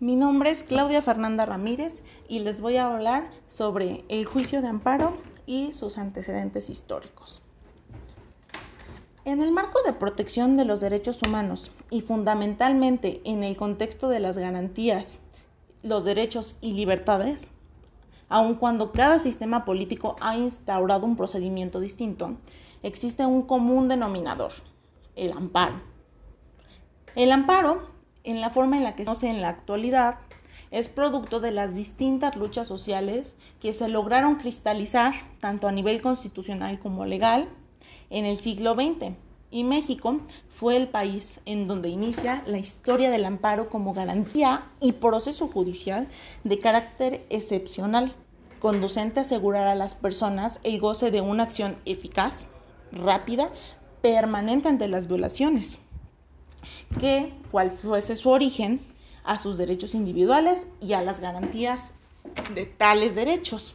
Mi nombre es Claudia Fernanda Ramírez y les voy a hablar sobre el juicio de amparo y sus antecedentes históricos. En el marco de protección de los derechos humanos y fundamentalmente en el contexto de las garantías, los derechos y libertades, aun cuando cada sistema político ha instaurado un procedimiento distinto, existe un común denominador, el amparo. El amparo en la forma en la que se conoce en la actualidad, es producto de las distintas luchas sociales que se lograron cristalizar tanto a nivel constitucional como legal en el siglo XX. Y México fue el país en donde inicia la historia del amparo como garantía y proceso judicial de carácter excepcional, conducente a asegurar a las personas el goce de una acción eficaz, rápida, permanente ante las violaciones que, cual fuese su origen, a sus derechos individuales y a las garantías de tales derechos.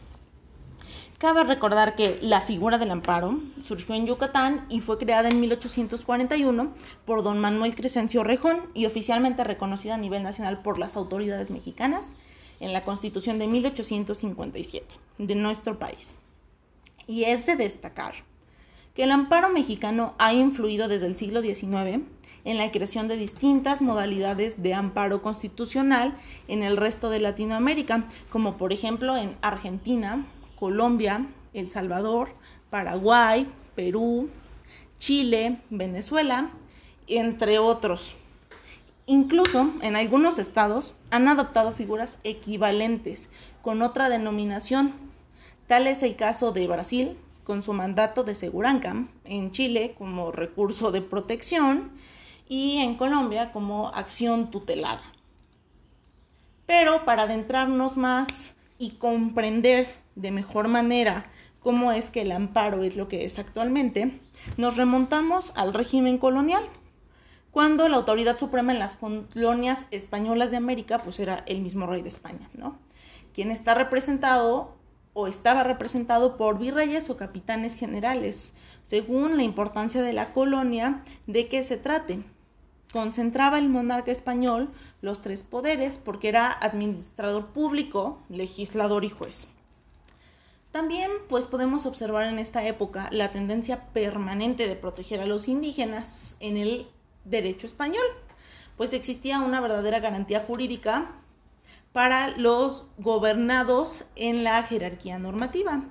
Cabe recordar que la figura del amparo surgió en Yucatán y fue creada en 1841 por don Manuel Crescencio Rejón y oficialmente reconocida a nivel nacional por las autoridades mexicanas en la Constitución de 1857 de nuestro país. Y es de destacar que el amparo mexicano ha influido desde el siglo XIX en la creación de distintas modalidades de amparo constitucional en el resto de Latinoamérica, como por ejemplo en Argentina, Colombia, El Salvador, Paraguay, Perú, Chile, Venezuela, entre otros. Incluso en algunos estados han adoptado figuras equivalentes con otra denominación. Tal es el caso de Brasil, con su mandato de Segurancam, en Chile como recurso de protección y en Colombia como acción tutelada. Pero para adentrarnos más y comprender de mejor manera cómo es que el amparo es lo que es actualmente, nos remontamos al régimen colonial, cuando la autoridad suprema en las colonias españolas de América pues era el mismo rey de España, ¿no? Quien está representado o estaba representado por virreyes o capitanes generales, según la importancia de la colonia de que se trate. Concentraba el monarca español los tres poderes porque era administrador público, legislador y juez. También pues podemos observar en esta época la tendencia permanente de proteger a los indígenas en el derecho español, pues existía una verdadera garantía jurídica para los gobernados en la jerarquía normativa.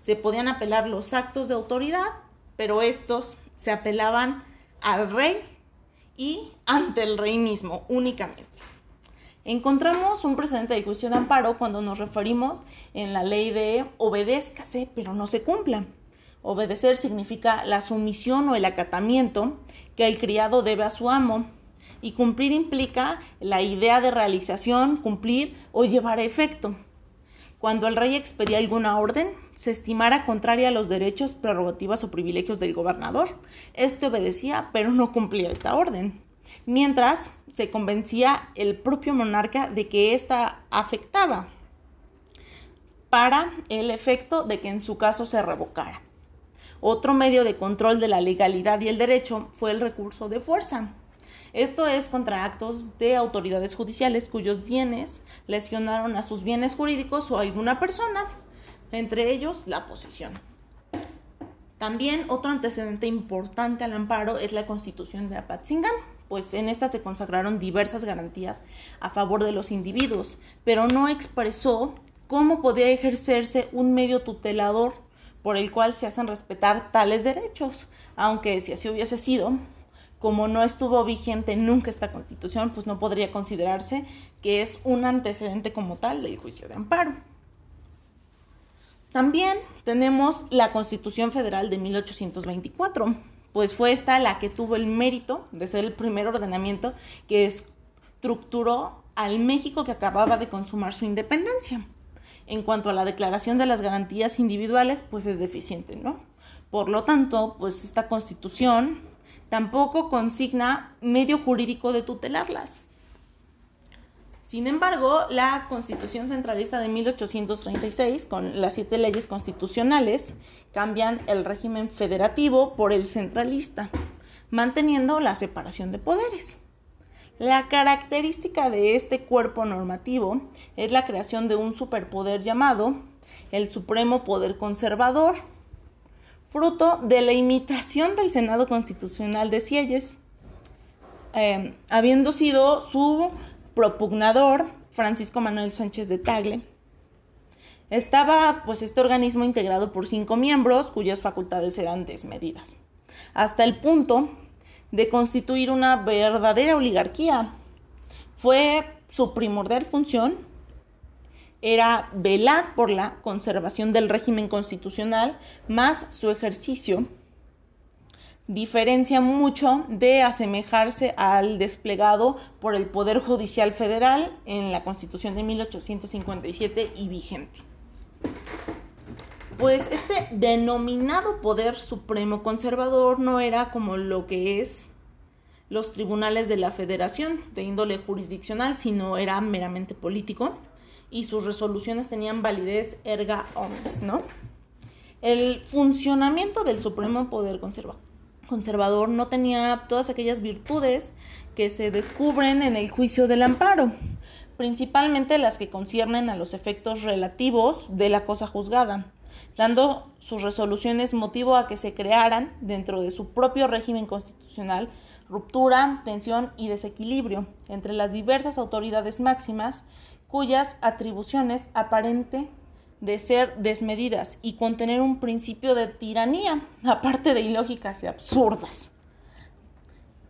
Se podían apelar los actos de autoridad, pero estos se apelaban al rey y ante el rey mismo únicamente. Encontramos un precedente de juicio de amparo cuando nos referimos en la ley de obedézcase, pero no se cumpla. Obedecer significa la sumisión o el acatamiento que el criado debe a su amo y cumplir implica la idea de realización, cumplir o llevar a efecto. Cuando el rey expedía alguna orden, se estimara contraria a los derechos, prerrogativas o privilegios del gobernador. Este obedecía, pero no cumplía esta orden. Mientras se convencía el propio monarca de que ésta afectaba para el efecto de que en su caso se revocara. Otro medio de control de la legalidad y el derecho fue el recurso de fuerza. Esto es contra actos de autoridades judiciales cuyos bienes lesionaron a sus bienes jurídicos o a alguna persona, entre ellos la posesión. También otro antecedente importante al amparo es la Constitución de Apatzingán, pues en esta se consagraron diversas garantías a favor de los individuos, pero no expresó cómo podía ejercerse un medio tutelador por el cual se hacen respetar tales derechos, aunque si así hubiese sido, como no estuvo vigente nunca esta constitución, pues no podría considerarse que es un antecedente como tal del juicio de amparo. También tenemos la Constitución Federal de 1824, pues fue esta la que tuvo el mérito de ser el primer ordenamiento que estructuró al México que acababa de consumar su independencia. En cuanto a la declaración de las garantías individuales, pues es deficiente, ¿no? Por lo tanto, pues esta constitución Tampoco consigna medio jurídico de tutelarlas. Sin embargo, la Constitución Centralista de 1836, con las siete leyes constitucionales, cambian el régimen federativo por el centralista, manteniendo la separación de poderes. La característica de este cuerpo normativo es la creación de un superpoder llamado el Supremo Poder Conservador, fruto de la imitación del Senado Constitucional de Sieyes, eh, habiendo sido su propugnador Francisco Manuel Sánchez de Tagle. Estaba pues este organismo integrado por cinco miembros cuyas facultades eran desmedidas, hasta el punto de constituir una verdadera oligarquía. Fue su primordial función era velar por la conservación del régimen constitucional más su ejercicio diferencia mucho de asemejarse al desplegado por el Poder Judicial Federal en la Constitución de 1857 y vigente. Pues este denominado Poder Supremo Conservador no era como lo que es los tribunales de la Federación de índole jurisdiccional, sino era meramente político y sus resoluciones tenían validez erga omnes, ¿no? El funcionamiento del Supremo Poder Conservador no tenía todas aquellas virtudes que se descubren en el juicio del amparo, principalmente las que conciernen a los efectos relativos de la cosa juzgada, dando sus resoluciones motivo a que se crearan, dentro de su propio régimen constitucional, ruptura, tensión y desequilibrio entre las diversas autoridades máximas cuyas atribuciones aparente de ser desmedidas y contener un principio de tiranía, aparte de ilógicas y absurdas.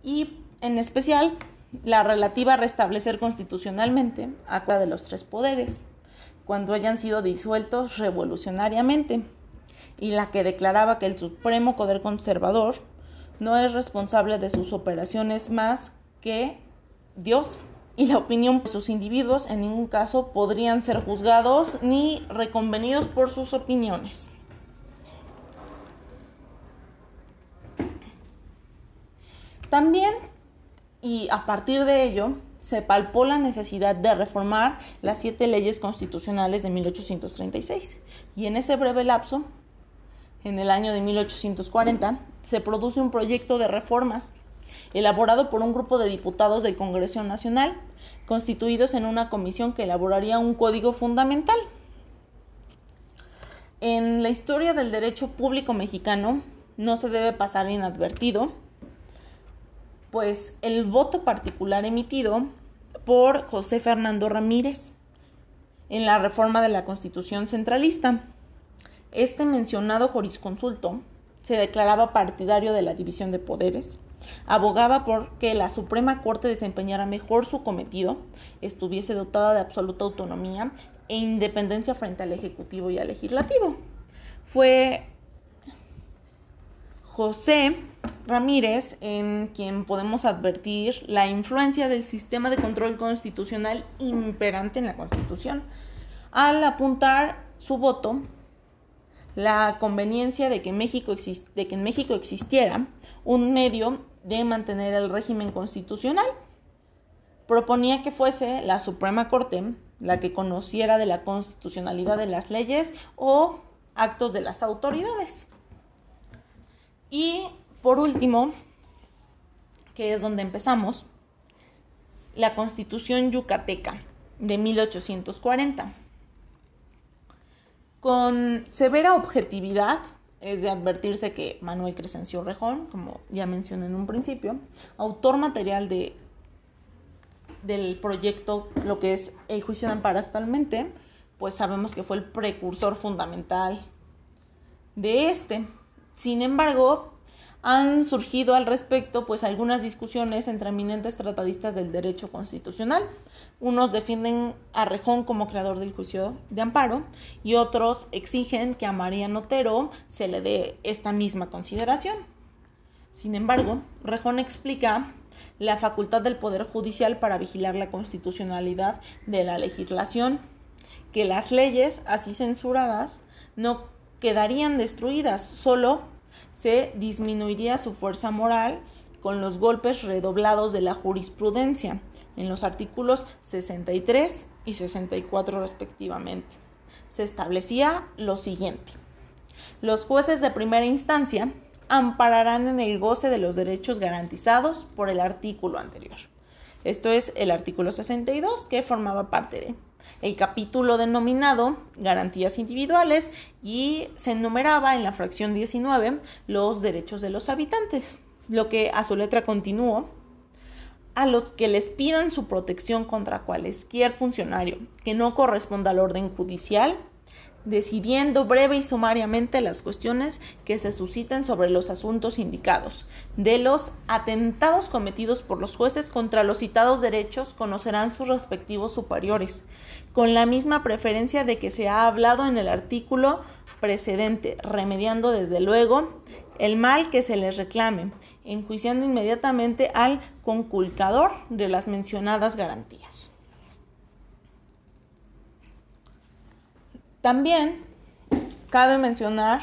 Y en especial la relativa a restablecer constitucionalmente a cada de los tres poderes, cuando hayan sido disueltos revolucionariamente, y la que declaraba que el Supremo Poder Conservador no es responsable de sus operaciones más que Dios y la opinión de sus individuos en ningún caso podrían ser juzgados ni reconvenidos por sus opiniones. También, y a partir de ello, se palpó la necesidad de reformar las siete leyes constitucionales de 1836. Y en ese breve lapso, en el año de 1840, se produce un proyecto de reformas elaborado por un grupo de diputados del Congreso Nacional, constituidos en una comisión que elaboraría un código fundamental. En la historia del derecho público mexicano no se debe pasar inadvertido, pues el voto particular emitido por José Fernando Ramírez en la reforma de la Constitución centralista. Este mencionado jurisconsulto se declaraba partidario de la división de poderes, Abogaba por que la Suprema Corte desempeñara mejor su cometido, estuviese dotada de absoluta autonomía e independencia frente al Ejecutivo y al Legislativo. Fue José Ramírez en quien podemos advertir la influencia del sistema de control constitucional imperante en la Constitución, al apuntar su voto la conveniencia de que, México de que en México existiera un medio de mantener el régimen constitucional. Proponía que fuese la Suprema Corte la que conociera de la constitucionalidad de las leyes o actos de las autoridades. Y por último, que es donde empezamos, la Constitución Yucateca de 1840. Con severa objetividad, es de advertirse que Manuel Crescencio Rejón, como ya mencioné en un principio, autor material de del proyecto, lo que es el juicio de amparo actualmente, pues sabemos que fue el precursor fundamental de este. Sin embargo, han surgido al respecto pues algunas discusiones entre eminentes tratadistas del derecho constitucional. Unos defienden a Rejón como creador del juicio de amparo y otros exigen que a María Notero se le dé esta misma consideración. Sin embargo, Rejón explica la facultad del Poder Judicial para vigilar la constitucionalidad de la legislación, que las leyes así censuradas no quedarían destruidas, solo se disminuiría su fuerza moral con los golpes redoblados de la jurisprudencia en los artículos 63 y 64 respectivamente. Se establecía lo siguiente. Los jueces de primera instancia ampararán en el goce de los derechos garantizados por el artículo anterior. Esto es el artículo 62 que formaba parte de el capítulo denominado Garantías Individuales y se enumeraba en la fracción 19 los derechos de los habitantes, lo que a su letra continuó a los que les pidan su protección contra cualquier funcionario que no corresponda al orden judicial decidiendo breve y sumariamente las cuestiones que se susciten sobre los asuntos indicados. De los atentados cometidos por los jueces contra los citados derechos conocerán sus respectivos superiores, con la misma preferencia de que se ha hablado en el artículo precedente, remediando desde luego el mal que se les reclame, enjuiciando inmediatamente al conculcador de las mencionadas garantías. También cabe mencionar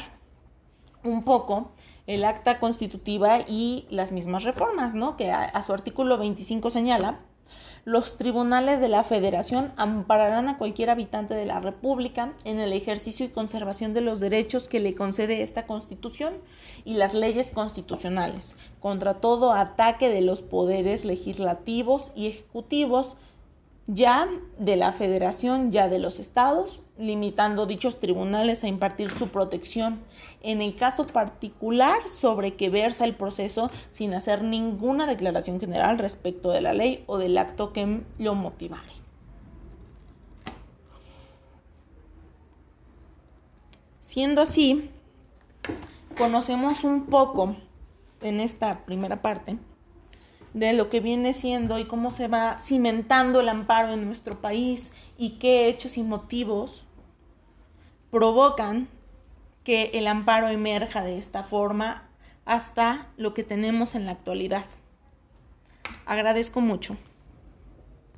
un poco el acta constitutiva y las mismas reformas, ¿no? Que a, su artículo 25 señala, los tribunales de la Federación ampararán a cualquier habitante de la República en el ejercicio y conservación de los derechos que le concede esta Constitución y las leyes constitucionales, contra todo ataque de los poderes legislativos y ejecutivos ya de la federación, ya de los estados, limitando dichos tribunales a impartir su protección en el caso particular sobre que versa el proceso sin hacer ninguna declaración general respecto de la ley o del acto que lo motivare. Siendo así, conocemos un poco en esta primera parte de lo que viene siendo y cómo se va cimentando el amparo en nuestro país y qué hechos y motivos provocan que el amparo emerja de esta forma hasta lo que tenemos en la actualidad. Agradezco mucho.